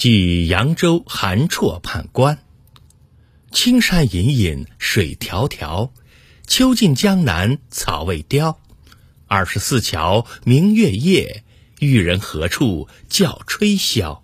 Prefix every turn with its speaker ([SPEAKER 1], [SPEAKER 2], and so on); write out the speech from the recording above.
[SPEAKER 1] 寄扬州韩绰判官，青山隐隐水迢迢，秋尽江南草未凋，二十四桥明月夜，玉人何处教吹箫。